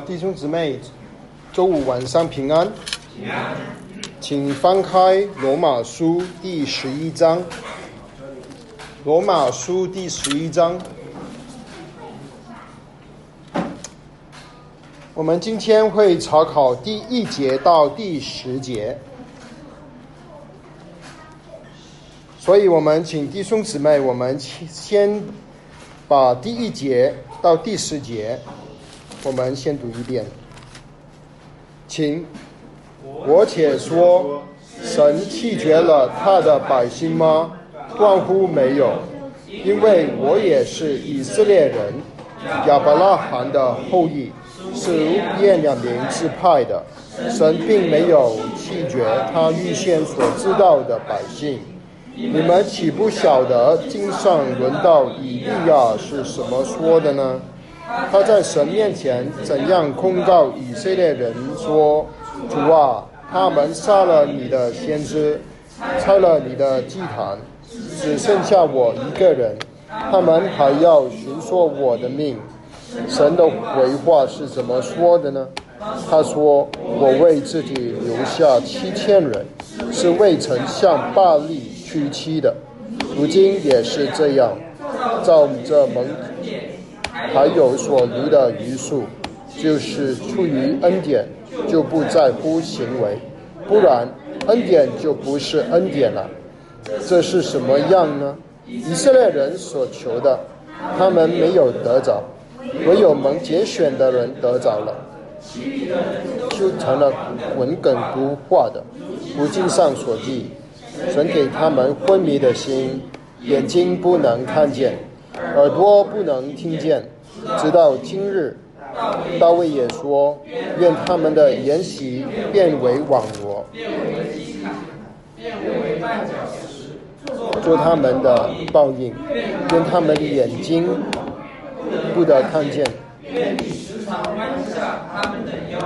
弟兄姊妹，周五晚上平安。平安。请翻开罗马书第十一章。罗马书第十一章。我们今天会查考第一节到第十节，所以我们请弟兄姊妹，我们先把第一节到第十节。我们先读一遍，请我且说，神弃绝了他的百姓吗？断乎没有，因为我也是以色列人，亚伯拉罕的后裔，是耶两年支派的。神并没有弃绝他预先所知道的百姓。你们岂不晓得经上轮到以利亚是什么说的呢？他在神面前怎样控告以色列人说：“主啊，他们杀了你的先知，拆了你的祭坛，只剩下我一个人，他们还要寻索我的命。”神的回话是怎么说的呢？他说：“我为自己留下七千人，是未曾向巴力屈膝的，如今也是这样，照着蒙。”还有所余的余数，就是出于恩典，就不在乎行为，不然恩典就不是恩典了。这是什么样呢？以色列人所求的，他们没有得着；唯有蒙拣选的人得着了，就成了文梗不化的。古经上所记，神给他们昏迷的心，眼睛不能看见。耳朵不能听见，直到今日，大卫也说：愿他们的筵席变为网罗，做他们的报应；愿他们的眼睛不得看见。愿你时常弯下他们的腰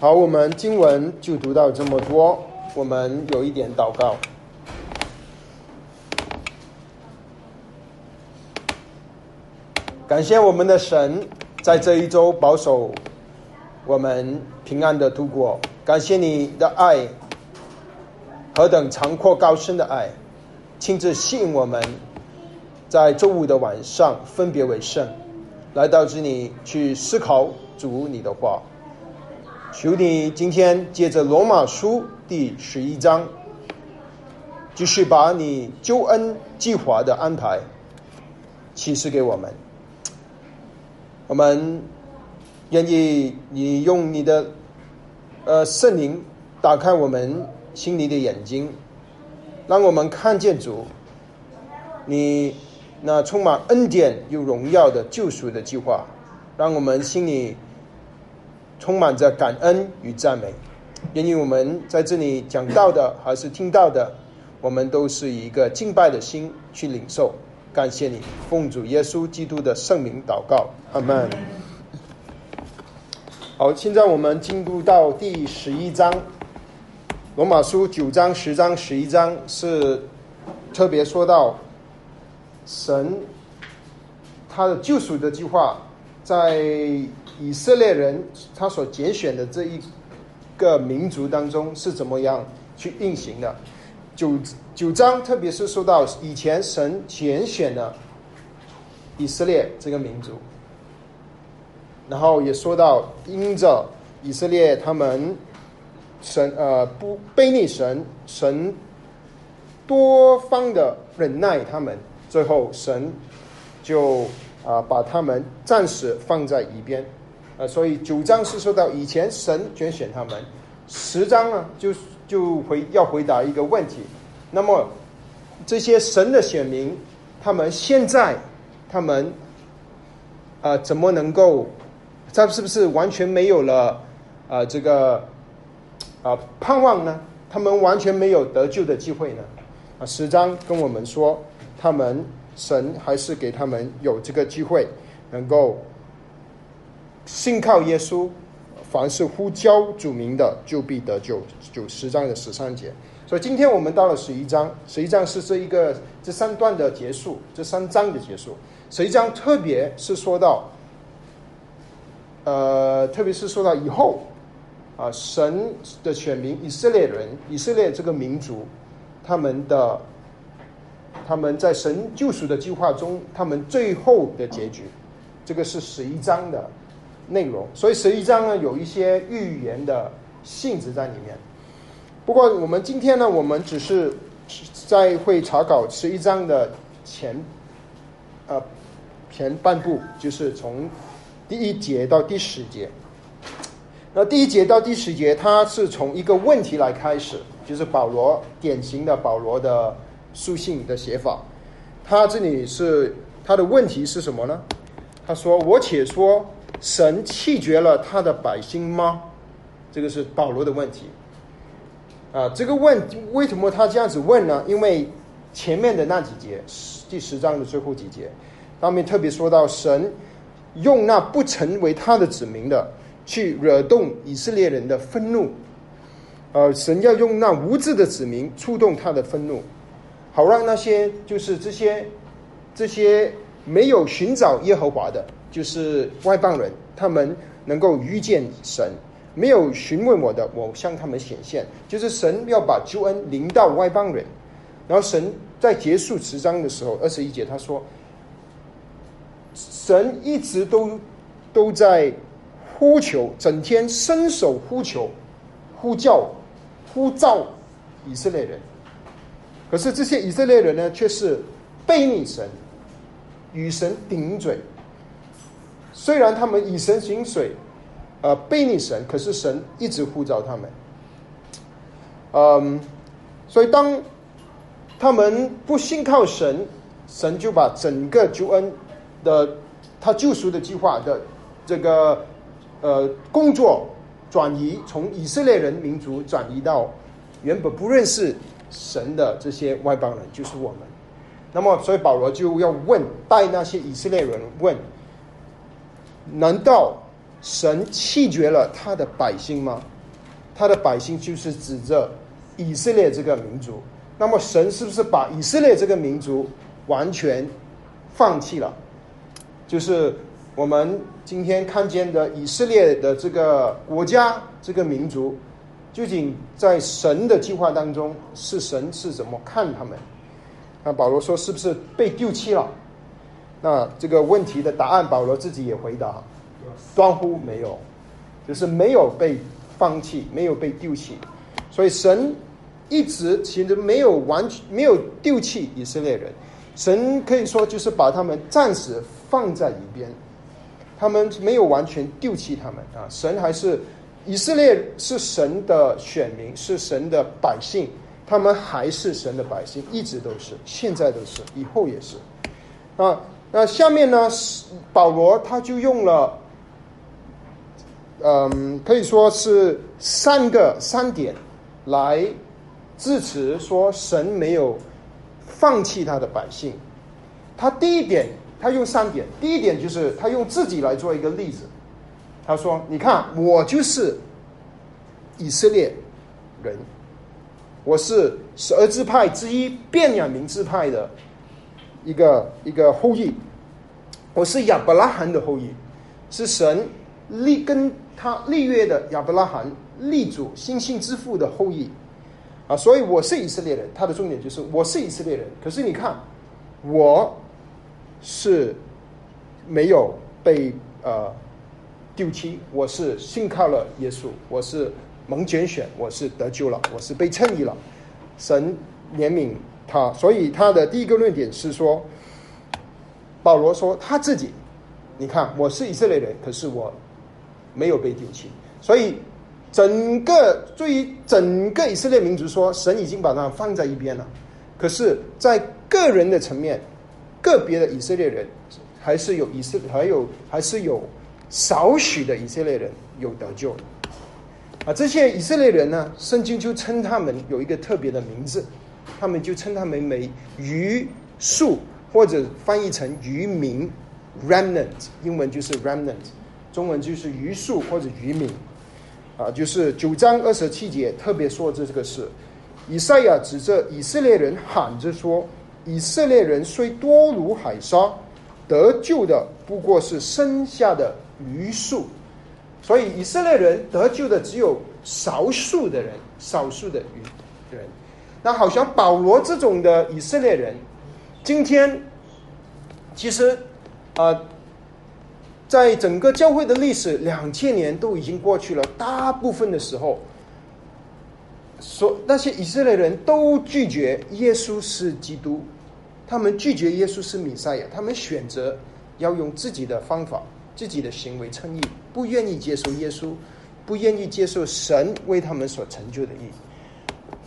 好，我们经文就读到这么多，我们有一点祷告。感谢我们的神，在这一周保守我们平安的度过。感谢你的爱，何等长阔高深的爱，亲自吸引我们，在周五的晚上分别为圣，来到这里去思考主你的话。求你今天借着罗马书第十一章，继续把你救恩计划的安排启示给我们。我们愿意你用你的呃圣灵打开我们心里的眼睛，让我们看见主，你那充满恩典又荣耀的救赎的计划，让我们心里充满着感恩与赞美。愿意我们在这里讲到的还是听到的，我们都是一个敬拜的心去领受。感谢你，奉主耶稣基督的圣名祷告，阿门。好，现在我们进入到第十一章，罗马书九章、十章、十一章是特别说到神他的救赎的计划，在以色列人他所拣选的这一个民族当中是怎么样去运行的。九九章，特别是说到以前神拣选了以色列这个民族，然后也说到因着以色列他们神呃不背逆神，神多方的忍耐他们，最后神就啊把他们暂时放在一边，呃，所以九章是说到以前神拣选他们，十章呢就。就回要回答一个问题，那么这些神的选民，他们现在他们啊怎么能够，他是不是完全没有了啊这个啊盼望呢？他们完全没有得救的机会呢？啊，十章跟我们说，他们神还是给他们有这个机会，能够信靠耶稣。凡是呼叫主名的，就必得救。九十章的十三节。所以今天我们到了十一章，十一章是这一个这三段的结束，这三章的结束。十一章特别是说到呃，特别是说到以后啊，神的选民以色列人，以色列这个民族，他们的他们在神救赎的计划中，他们最后的结局，这个是十一章的内容。所以十一章呢，有一些预言的性质在里面。不过我们今天呢，我们只是在会查考十一章的前呃前半部，就是从第一节到第十节。那第一节到第十节，它是从一个问题来开始，就是保罗典型的保罗的书信的写法。他这里是他的问题是什么呢？他说：“我且说，神弃绝了他的百姓吗？”这个是保罗的问题。啊，这个问为什么他这样子问呢？因为前面的那几节，第十章的最后几节，上面特别说到神用那不成为他的子民的。去惹动以色列人的愤怒，呃，神要用那无知的子民触动他的愤怒，好让那些就是这些这些没有寻找耶和华的，就是外邦人，他们能够遇见神；没有询问我的，我向他们显现。就是神要把救恩临到外邦人，然后神在结束十章的时候，二十一节他说，神一直都都在。呼求，整天伸手呼求、呼叫、呼召以色列人。可是这些以色列人呢，却是背逆神，与神顶嘴。虽然他们以神行水，呃，背逆神，可是神一直呼召他们。嗯，所以当他们不信靠神，神就把整个救恩的他救赎的计划的这个。呃，工作转移从以色列人民族转移到原本不认识神的这些外邦人，就是我们。那么，所以保罗就要问，带那些以色列人问：难道神弃绝了他的百姓吗？他的百姓就是指着以色列这个民族。那么，神是不是把以色列这个民族完全放弃了？就是我们。今天看见的以色列的这个国家、这个民族，究竟在神的计划当中，是神是怎么看他们？那保罗说，是不是被丢弃了？那这个问题的答案，保罗自己也回答：断乎没有，就是没有被放弃，没有被丢弃。所以神一直其实没有完全没有丢弃以色列人，神可以说就是把他们暂时放在一边。他们没有完全丢弃他们啊！神还是以色列是神的选民，是神的百姓，他们还是神的百姓，一直都是，现在都是，以后也是。啊，那那下面呢？保罗他就用了，嗯，可以说是三个三点来支持说神没有放弃他的百姓。他第一点。他用三点，第一点就是他用自己来做一个例子。他说：“你看，我就是以色列人，我是十二支派之一，便雅明支派的一个一个后裔，我是亚伯拉罕的后裔，是神立跟他立约的亚伯拉罕立主星星之父的后裔啊，所以我是以色列人。他的重点就是我是以色列人。可是你看我。”是没有被呃丢弃，我是信靠了耶稣，我是蒙拣选，我是得救了，我是被称义了，神怜悯他，所以他的第一个论点是说，保罗说他自己，你看我是以色列人，可是我没有被丢弃，所以整个对于整个以色列民族说，神已经把他放在一边了，可是，在个人的层面。个别的以色列人，还是有以色，还有还是有少许的以色列人有得救啊！这些以色列人呢，圣经就称他们有一个特别的名字，他们就称他们为余数，或者翻译成渔民 （remnant），英文就是 remnant，中文就是余数或者渔民啊。就是九章二十七节特别说这个事，以赛亚指着以色列人喊着说。以色列人虽多如海沙，得救的不过是剩下的余数。所以以色列人得救的只有少数的人，少数的余人。那好像保罗这种的以色列人，今天其实呃，在整个教会的历史两千年都已经过去了，大部分的时候，所那些以色列人都拒绝耶稣是基督，他们拒绝耶稣是弥赛亚，他们选择要用自己的方法。自己的行为称义，不愿意接受耶稣，不愿意接受神为他们所成就的意义。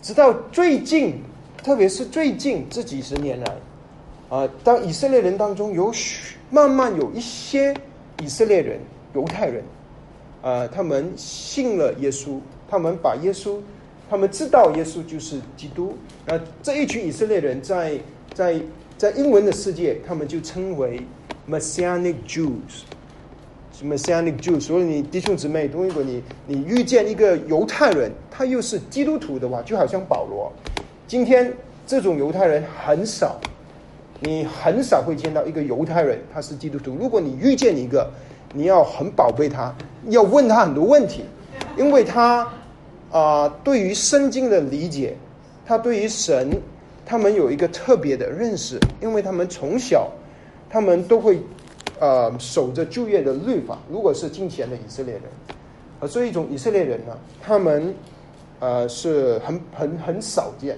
直到最近，特别是最近这几十年来，啊，当以色列人当中有许慢慢有一些以色列人、犹太人，啊，他们信了耶稣，他们把耶稣，他们知道耶稣就是基督。那这一群以色列人在在在英文的世界，他们就称为 Messianic Jews。Messianic Jews 所以你弟兄姊妹，如果你你遇见一个犹太人，他又是基督徒的话，就好像保罗。今天这种犹太人很少，你很少会见到一个犹太人他是基督徒。如果你遇见一个，你要很宝贝他，要问他很多问题，因为他啊，对于圣经的理解，他对于神，他们有一个特别的认识，因为他们从小，他们都会。呃，守着就业的律法，如果是金钱的以色列人，而这一种以色列人呢，他们呃是很很很少见，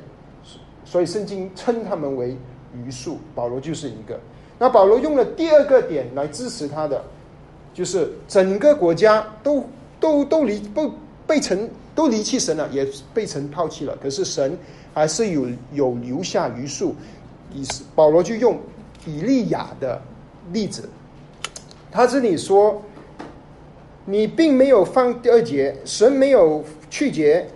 所以圣经称他们为余数。保罗就是一个。那保罗用了第二个点来支持他的，就是整个国家都都都离不被成都离弃神了，也被神抛弃了。可是神还是有有留下余数，以保罗就用以利亚的例子。他这里说，你并没有放第二节，神没有去绝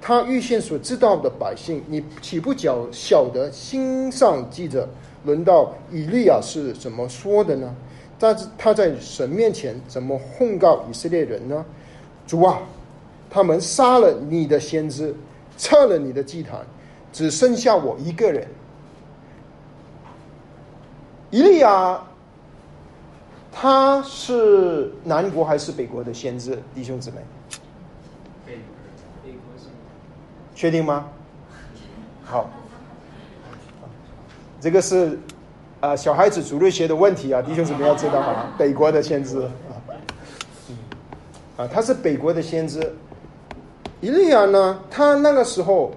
他预先所知道的百姓，你岂不晓晓得心上记着？轮到以利亚是怎么说的呢？但是他在神面前怎么控告以色列人呢？主啊，他们杀了你的先知，撤了你的祭坛，只剩下我一个人。以利亚。他是南国还是北国的先知？弟兄姊妹，北北国是？确定吗？好，这个是啊小孩子主日学的问题啊，弟兄姊妹要知道啊，北国的先知啊，啊他是北国的先知。以利亚呢，他那个时候，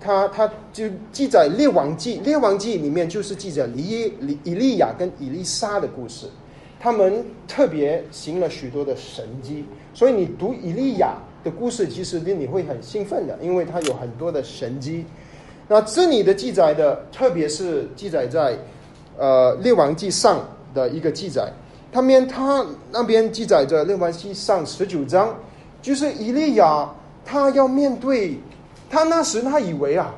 他他就记载列王记，列王记里面就是记载以以以利亚跟以利沙的故事。他们特别行了许多的神迹，所以你读以利亚的故事，其实令你会很兴奋的，因为他有很多的神迹。那这里的记载的，特别是记载在呃列王记上的一个记载，他面他那边记载着列王记上十九章，就是以利亚他要面对他那时他以为啊，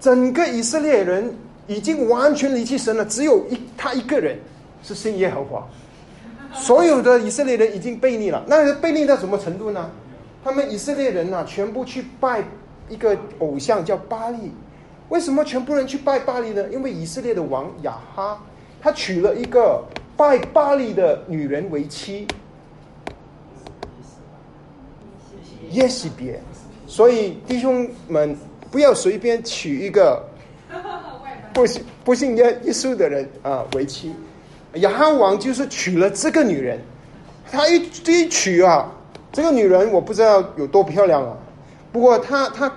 整个以色列人已经完全离弃神了，只有一他一个人是信耶和华。所有的以色列人已经背逆了，那背逆到什么程度呢？他们以色列人呐，全部去拜一个偶像叫巴利。为什么全部人去拜巴利呢？因为以色列的王亚哈，他娶了一个拜巴利的女人为妻，耶西别。所以弟兄们不要随便娶一个 不信不信耶耶稣的人啊为妻。亚哈王就是娶了这个女人，他一一娶啊，这个女人我不知道有多漂亮啊。不过他他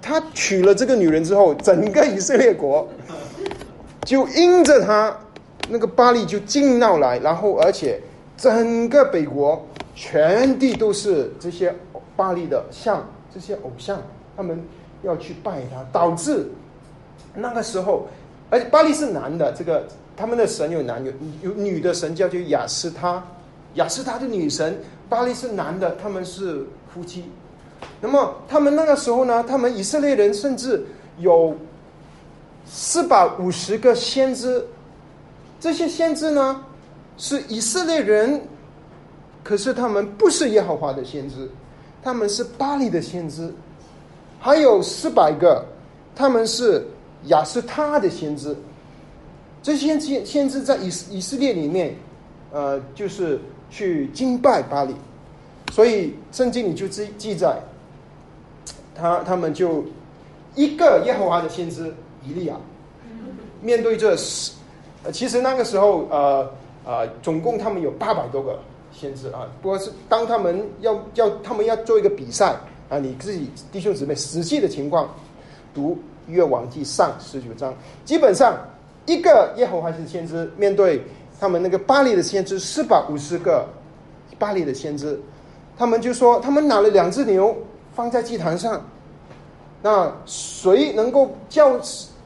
他娶了这个女人之后，整个以色列国就因着他那个巴黎就进闹来，然后而且整个北国全地都是这些巴黎的像这些偶像，他们要去拜他，导致那个时候，而且巴黎是男的这个。他们的神有男有有女的神叫就雅斯他，雅斯他的女神，巴利是男的，他们是夫妻。那么他们那个时候呢，他们以色列人甚至有四百五十个先知，这些先知呢是以色列人，可是他们不是耶和华的先知，他们是巴黎的先知，还有四百个，他们是雅斯他的先知。这些先先知在以以色列里面，呃，就是去敬拜巴黎，所以圣经里就记记载，他他们就一个耶和华的先知以利亚，面对这十，其实那个时候呃呃，总共他们有八百多个先知啊。不过是当他们要要他们要做一个比赛啊，你自己弟兄姊妹实际的情况读约王记上十九章，基本上一个耶和华的先知面对他们那个巴黎的先知四百五十个巴黎的先知，他们就说他们拿了两只牛放在祭坛上，那谁能够叫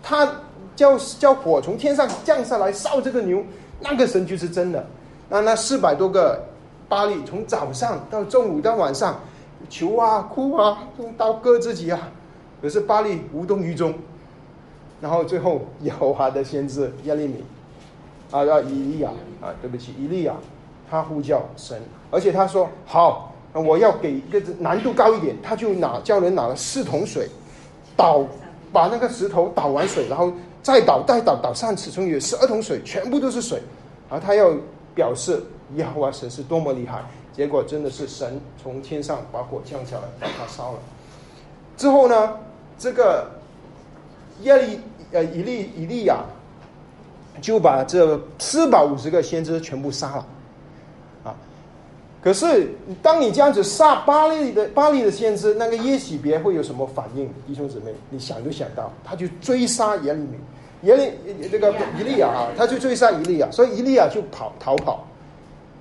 他叫叫火从天上降下来烧这个牛，那个神就是真的。那那四百多个巴黎从早上到中午到晚上求啊哭啊，用刀割自己啊，可是巴黎无动于衷。然后最后耶和华的先知耶利米啊啊以利亚啊，对不起以利亚，他呼叫神，而且他说好，我要给一个难度高一点，他就拿叫人拿了四桶水，倒把那个石头倒完水，然后再倒再倒倒上尺寸有十二桶水，全部都是水，啊，他要表示耶和华神是多么厉害。结果真的是神从天上把火降下来，把它烧了。之后呢，这个耶利呃以利以利亚就把这四百五十个先知全部杀了，啊！可是当你这样子杀巴利的巴利的先知，那个耶喜别会有什么反应？弟兄姊妹，你想都想到，他就追杀耶利米，耶利这个伊利亚啊，他就追杀伊利亚，所以伊利亚就跑逃跑，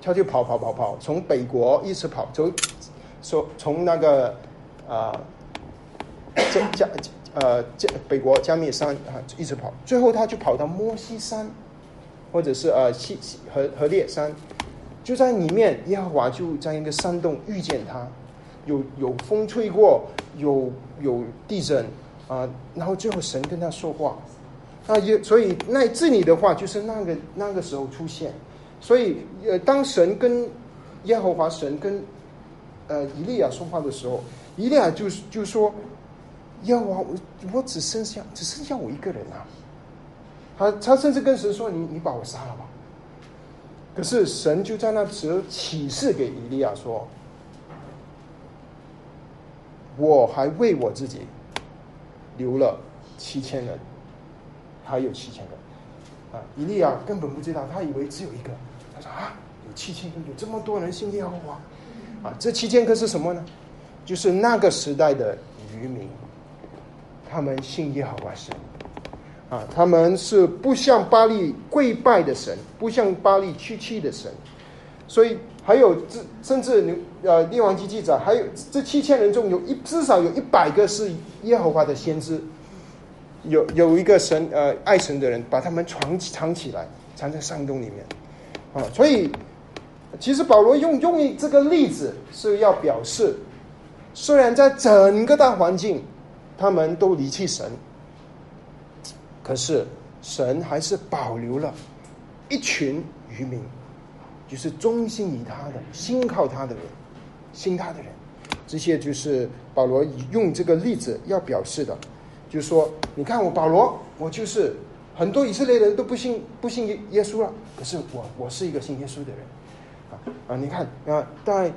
他就跑跑跑跑，从北国一直跑，从从从那个啊加加呃加北国加密山啊一直跑，最后他就跑到摩西山，或者是呃西西和和烈山，就在里面，耶和华就在一个山洞遇见他，有有风吹过，有有地震啊，然后最后神跟他说话，啊也所以那这里的话就是那个那个时候出现，所以呃当神跟耶和华神跟呃以利亚说话的时候，以利亚就就说。要啊，我我只剩下只剩下我一个人啊！他他甚至跟神说：“你你把我杀了吧！”可是神就在那时启示给以利亚说：“我还为我自己留了七千人，还有七千个啊！”以利亚根本不知道，他以为只有一个。他说：“啊，有七千个，有这么多人信耶和华啊！这七千个是什么呢？就是那个时代的渔民。”他们信耶和华神，啊，他们是不向巴利跪拜的神，不向巴利屈膝的神，所以还有这甚至呃列王记记载，还有这七千人中有一至少有一百个是耶和华的先知，有有一个神呃爱神的人把他们藏藏起来，藏在山洞里面，啊，所以其实保罗用用这个例子是要表示，虽然在整个大环境。他们都离弃神，可是神还是保留了一群渔民，就是忠心于他的、信靠他的人、信他的人。这些就是保罗用这个例子要表示的，就是说，你看我保罗，我就是很多以色列人都不信不信耶耶稣了，可是我我是一个信耶稣的人啊啊！你看啊，在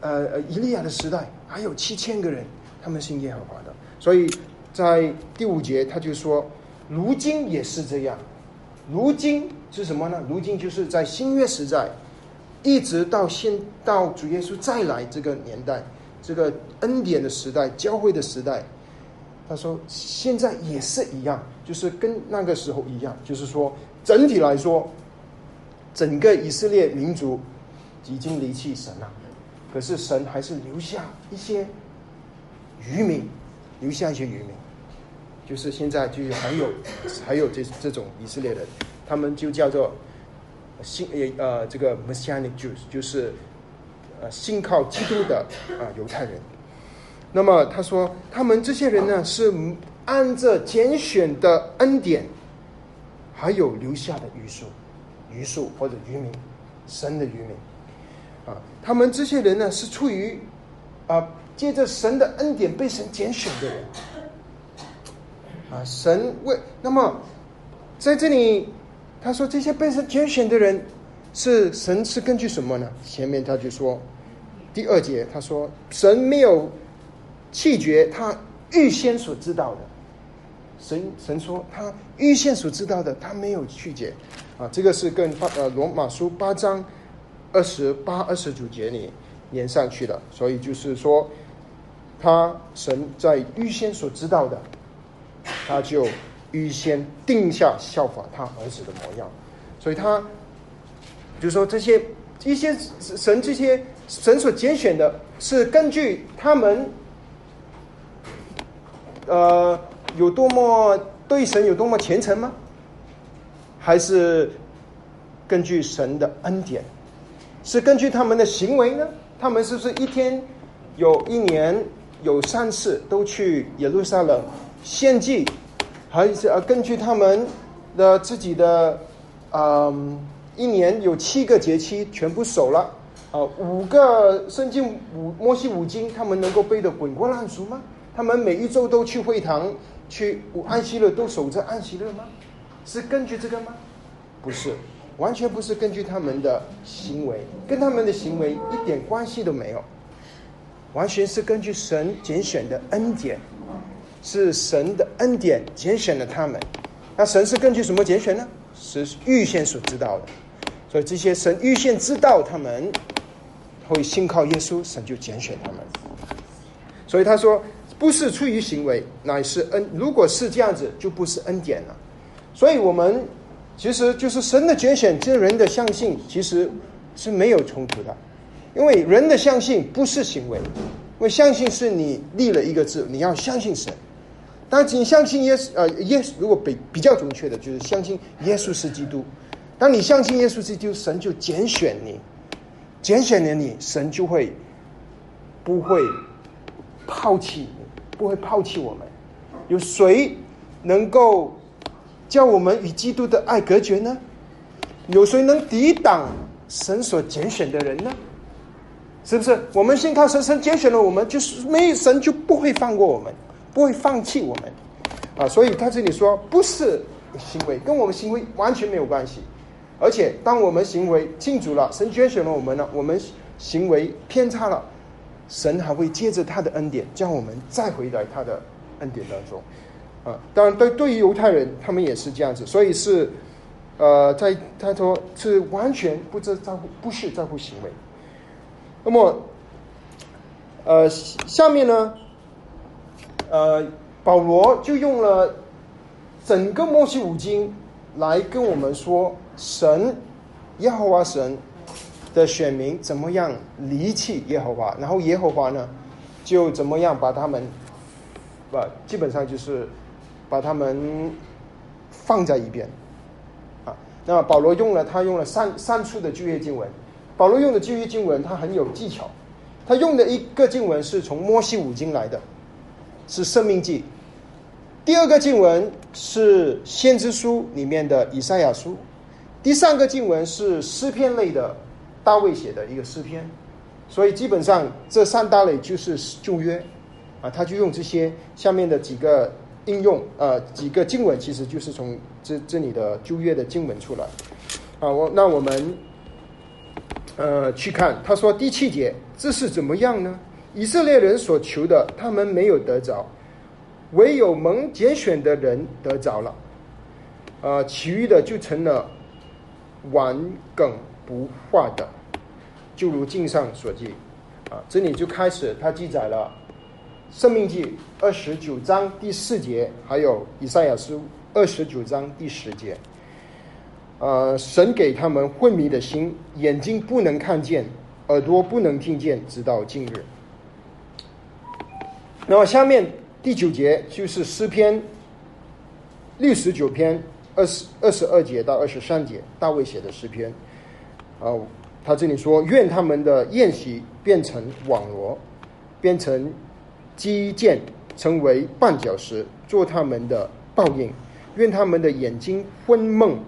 呃呃以利亚的时代，还有七千个人。他们信耶和华，所以在第五节他就说，如今也是这样。如今是什么呢？如今就是在新约时代，一直到现到主耶稣再来这个年代，这个恩典的时代、教会的时代。他说现在也是一样，就是跟那个时候一样，就是说整体来说，整个以色列民族已经离弃神了，可是神还是留下一些。渔民留下一些渔民，就是现在就是还有还有这这种以色列人，他们就叫做信呃这个 Messianic Jews，就是呃信靠基督的啊犹太人。那么他说，他们这些人呢是按着拣选的恩典，还有留下的余数，余数或者渔民，神的渔民啊，他们这些人呢是出于啊。借着神的恩典被神拣选的人，啊，神为那么在这里他说这些被神拣选的人是神是根据什么呢？前面他就说第二节他说，神没有弃绝他预先所知道的。神神说他预先所知道的，他没有拒绝。啊，这个是跟八呃罗马书八章二十八、二十九节里连上去的。所以就是说，他神在预先所知道的，他就预先定下效法他儿子的模样。所以他就说这些一些神这些神所拣选的，是根据他们呃有多么对神有多么虔诚吗？还是根据神的恩典？是根据他们的行为呢？他们是不是一天有一年有三次都去耶路撒冷献祭？还是呃根据他们的自己的嗯一年有七个节期全部守了啊五个圣经五摩西五经他们能够背得滚瓜烂熟吗？他们每一周都去会堂去安息日都守着安息日吗？是根据这个吗？不是，完全不是根据他们的行为，跟他们的行为一点关系都没有，完全是根据神拣选的恩典，是神的恩典拣选了他们。那神是根据什么拣选呢？是预先所知道的，所以这些神预先知道他们会信靠耶稣，神就拣选他们。所以他说，不是出于行为，乃是恩。如果是这样子，就不是恩典了。所以我们其实就是神的拣选，这人的相信其实是没有冲突的，因为人的相信不是行为，因为相信是你立了一个字，你要相信神。当你相信耶稣，呃，耶稣如果比比较准确的，就是相信耶稣是基督。当你相信耶稣是基督，神就拣选你，拣选了你，神就会不会抛弃你，不会抛弃我们。有谁能够？叫我们与基督的爱隔绝呢？有谁能抵挡神所拣选的人呢？是不是？我们信靠神，神拣选了我们，就是没有神就不会放过我们，不会放弃我们啊！所以他这里说，不是行为，跟我们行为完全没有关系。而且，当我们行为进主了，神拣选了我们呢，我们行为偏差了，神还会接着他的恩典，将我们再回来他的恩典当中。啊，当然，对对于犹太人，他们也是这样子，所以是，呃，在他说是完全不知在乎，不是在乎行为。那么，呃，下面呢，呃，保罗就用了整个摩西五经来跟我们说，神耶和华神的选民怎么样离弃耶和华，然后耶和华呢，就怎么样把他们，不，基本上就是。把他们放在一边，啊，那保罗用了他用了三三处的旧约经文，保罗用的旧约经文他很有技巧，他用的一个经文是从摩西五经来的，是生命记，第二个经文是先知书里面的以赛亚书，第三个经文是诗篇类的大卫写的一个诗篇，所以基本上这三大类就是旧约，啊，他就用这些下面的几个。应用呃几个经文，其实就是从这这里的旧约的经文出来啊。我那我们呃去看，他说第七节这是怎么样呢？以色列人所求的，他们没有得着，唯有蒙拣选的人得着了。呃，其余的就成了顽梗不化的，就如经上所记啊。这里就开始他记载了。生命记二十九章第四节，还有以赛亚书二十九章第十节，呃，神给他们昏迷的心，眼睛不能看见，耳朵不能听见，直到今日。那么下面第九节就是诗篇六十九篇二十二十二节到二十三节，大卫写的诗篇。啊，他这里说：愿他们的宴席变成网罗，变成。基建成为绊脚石，做他们的报应。愿他们的眼睛昏梦，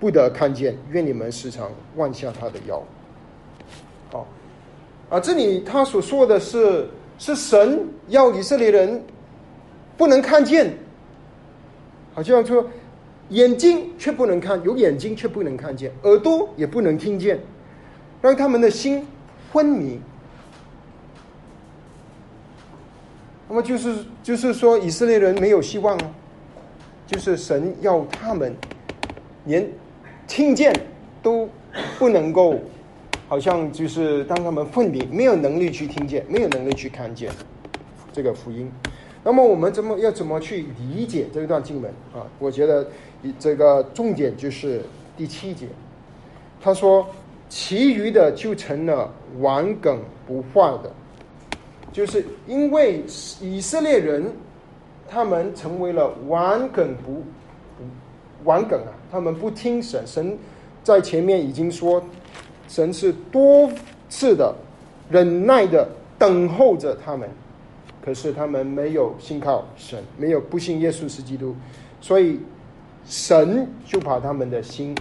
不得看见。愿你们时常弯下他的腰。哦，啊，这里他所说的是，是神要以色列人不能看见，好像说眼睛却不能看，有眼睛却不能看见，耳朵也不能听见，让他们的心昏迷。那么就是就是说，以色列人没有希望了，就是神要他们连听见都不能够，好像就是当他们昏迷，没有能力去听见，没有能力去看见这个福音。那么我们怎么要怎么去理解这一段经文啊？我觉得这个重点就是第七节，他说，其余的就成了顽梗不化的。就是因为以色列人，他们成为了顽梗不玩梗啊，他们不听神。神在前面已经说，神是多次的忍耐的等候着他们，可是他们没有信靠神，没有不信耶稣是基督，所以神就把他们的心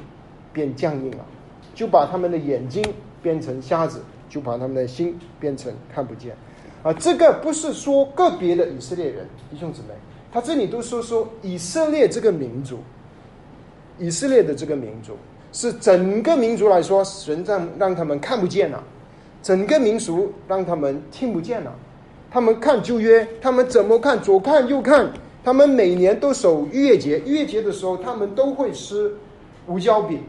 变僵硬了，就把他们的眼睛变成瞎子，就把他们的心变成看不见。啊，这个不是说个别的以色列人弟兄姊妹，他这里都说说以色列这个民族，以色列的这个民族是整个民族来说，神让让他们看不见了，整个民族让他们听不见了，他们看旧约，他们怎么看左看右看，他们每年都守逾越节，逾越节的时候他们都会吃无椒饼，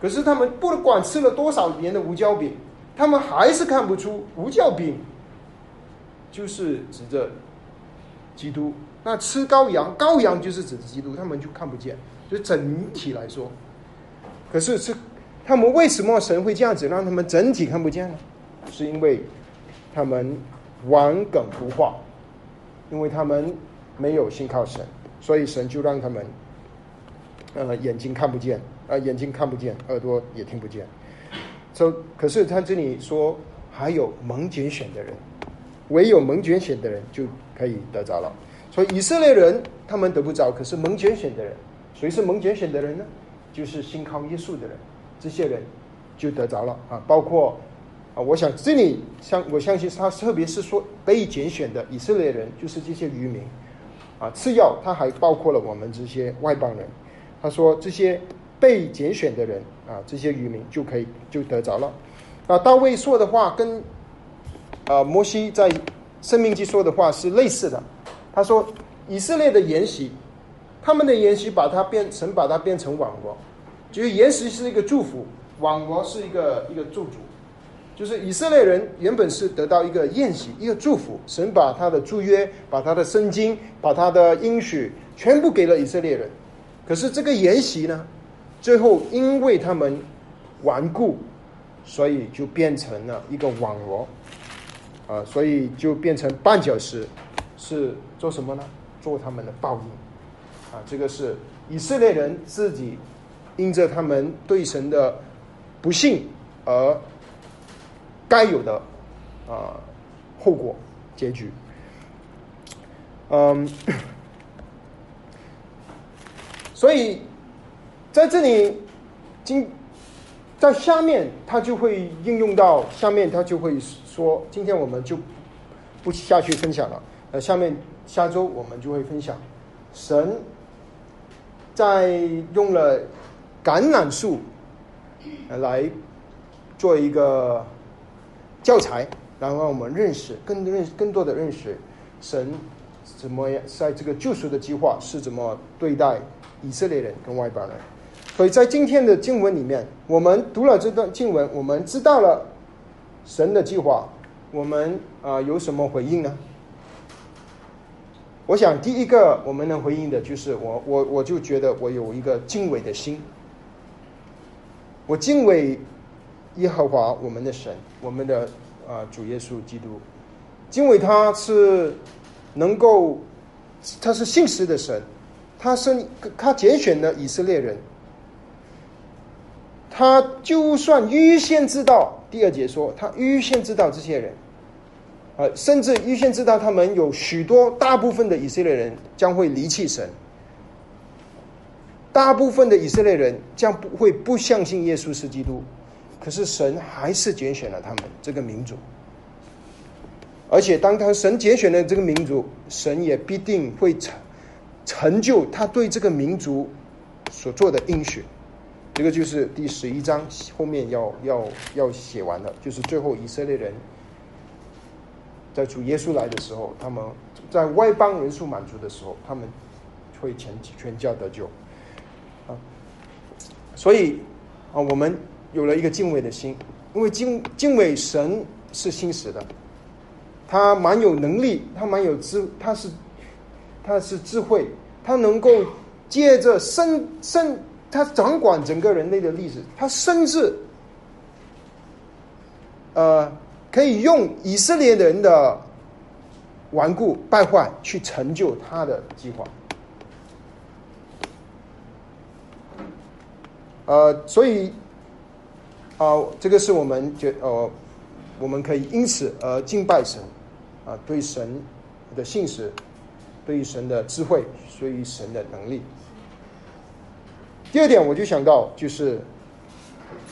可是他们不管吃了多少年的无椒饼，他们还是看不出无椒饼。就是指着基督，那吃羔羊，羔羊就是指着基督，他们就看不见。就整体来说，可是是他们为什么神会这样子让他们整体看不见呢？是因为他们顽梗不化，因为他们没有信靠神，所以神就让他们呃眼睛看不见，啊眼睛看不见，耳朵也听不见。说可是他这里说还有蒙拣选的人。唯有蒙拣选的人就可以得着了，所以以色列人他们得不着，可是蒙拣选的人，谁是蒙拣选的人呢？就是信靠耶稣的人，这些人就得着了啊！包括啊，我想这里相我相信他特别是说被拣选的以色列人，就是这些渔民啊。次要他还包括了我们这些外邦人。他说这些被拣选的人啊，这些渔民就可以就得着了。啊，大卫说的话跟。啊，摩西在《生命记》说的话是类似的。他说：“以色列的筵席，他们的筵席把它变成，把它变成网国，就是筵席是一个祝福，网国是一个一个祝主。就是以色列人原本是得到一个宴席，一个祝福，神把他的祝约、把他的圣经、把他的应许全部给了以色列人。可是这个筵席呢，最后因为他们顽固，所以就变成了一个网罗。”啊，所以就变成绊脚石，是做什么呢？做他们的报应。啊，这个是以色列人自己因着他们对神的不信而该有的啊后果结局。嗯，所以在这里，今在下面他就会应用到下面，他就会。说今天我们就不下去分享了，呃，下面下周我们就会分享神在用了橄榄树来做一个教材，然后我们认识更认更多的认识神怎么样在这个救赎的计划是怎么对待以色列人跟外邦人。所以在今天的经文里面，我们读了这段经文，我们知道了。神的计划，我们啊有什么回应呢？我想第一个我们能回应的就是我我我就觉得我有一个敬畏的心，我敬畏耶和华我们的神，我们的啊主耶稣基督，敬畏他是能够，他是信实的神，他是他拣选了以色列人。他就算预先知道，第二节说他预先知道这些人，呃，甚至预先知道他们有许多大部分的以色列人将会离弃神，大部分的以色列人将不会不相信耶稣是基督，可是神还是拣选了他们这个民族，而且当他神拣选了这个民族，神也必定会成成就他对这个民族所做的应许。这个就是第十一章后面要要要写完的，就是最后以色列人在主耶稣来的时候，他们在外邦人数满足的时候，他们会全全家得救啊。所以啊，我们有了一个敬畏的心，因为敬敬畏神是信实的，他蛮有能力，他蛮有智，他是他是智慧，他能够借着生生。他掌管整个人类的历史，他甚至，呃，可以用以色列人的顽固败坏去成就他的计划。呃，所以，啊，这个是我们觉呃，我们可以因此而敬拜神，啊，对神的信实，对神的智慧，对于神的能力。第二点，我就想到，就是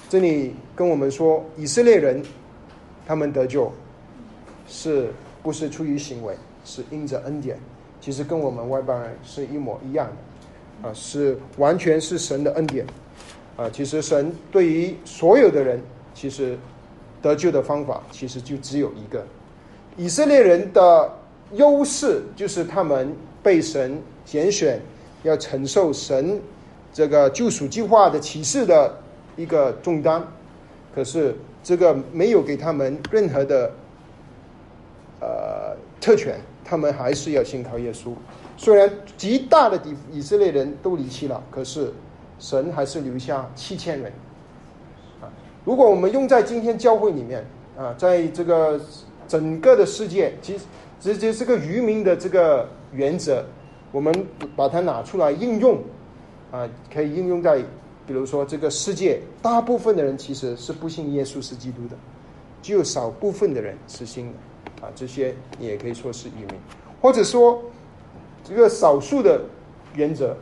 这里跟我们说，以色列人他们得救，是不是出于行为，是因着恩典？其实跟我们外邦人是一模一样的，啊，是完全是神的恩典，啊，其实神对于所有的人，其实得救的方法其实就只有一个。以色列人的优势就是他们被神拣选，要承受神。这个救赎计划的启示的一个重担，可是这个没有给他们任何的呃特权，他们还是要信靠耶稣。虽然极大的以以色列人都离弃了，可是神还是留下七千人。啊，如果我们用在今天教会里面啊，在这个整个的世界，其实直接是个愚民的这个原则，我们把它拿出来应用。啊，可以应用在，比如说这个世界，大部分的人其实是不信耶稣是基督的，只有少部分的人是信的，啊，这些也可以说是愚民，或者说这个少数的原则，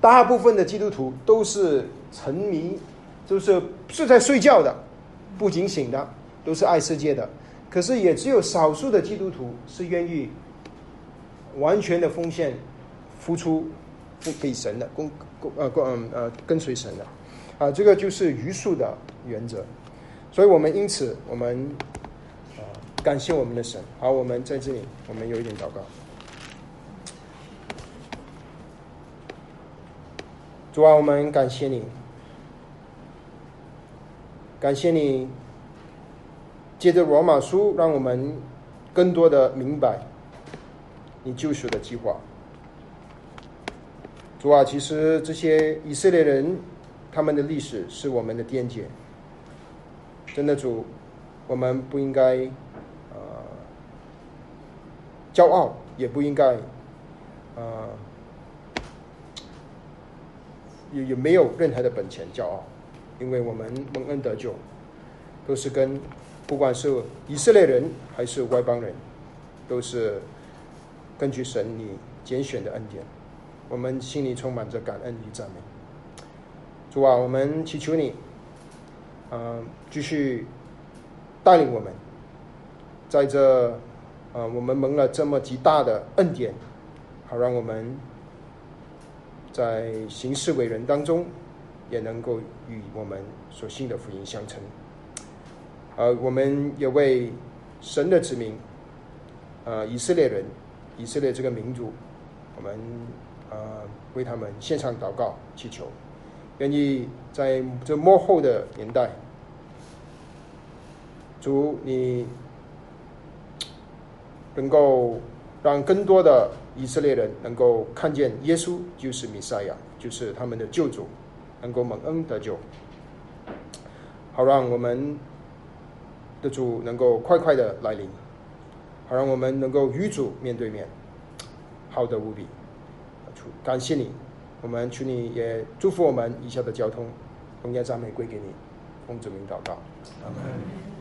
大部分的基督徒都是沉迷，就是是在睡觉的，不警醒的，都是爱世界的，可是也只有少数的基督徒是愿意完全的奉献、付出。不给神的，跟呃跟呃跟随神的，啊，这个就是余数的原则。所以我们因此，我们啊感谢我们的神。好，我们在这里，我们有一点祷告。主啊，我们感谢你，感谢你，借着罗马书，让我们更多的明白你救赎的计划。主啊，其实这些以色列人，他们的历史是我们的边界。真的主，我们不应该呃骄傲，也不应该呃也也没有任何的本钱骄傲，因为我们蒙恩得救，都是跟不管是以色列人还是外邦人，都是根据神你拣选的恩典。我们心里充满着感恩与赞美，主啊，我们祈求你，嗯，继续带领我们，在这，啊，我们蒙了这么极大的恩典，好让我们在行事为人当中，也能够与我们所信的福音相称。呃，我们也为神的子民，呃，以色列人，以色列这个民族，我们。呃，为他们献上祷告祈求，愿意在这幕后的年代，主你能够让更多的以色列人能够看见耶稣就是弥赛亚，就是他们的救主，能够蒙恩得救，好让我们的主能够快快的来临，好让我们能够与主面对面，好的无比。感谢你，我们求你也祝福我们以下的交通，荣耀赞美归给你，奉主名祷告，阿门。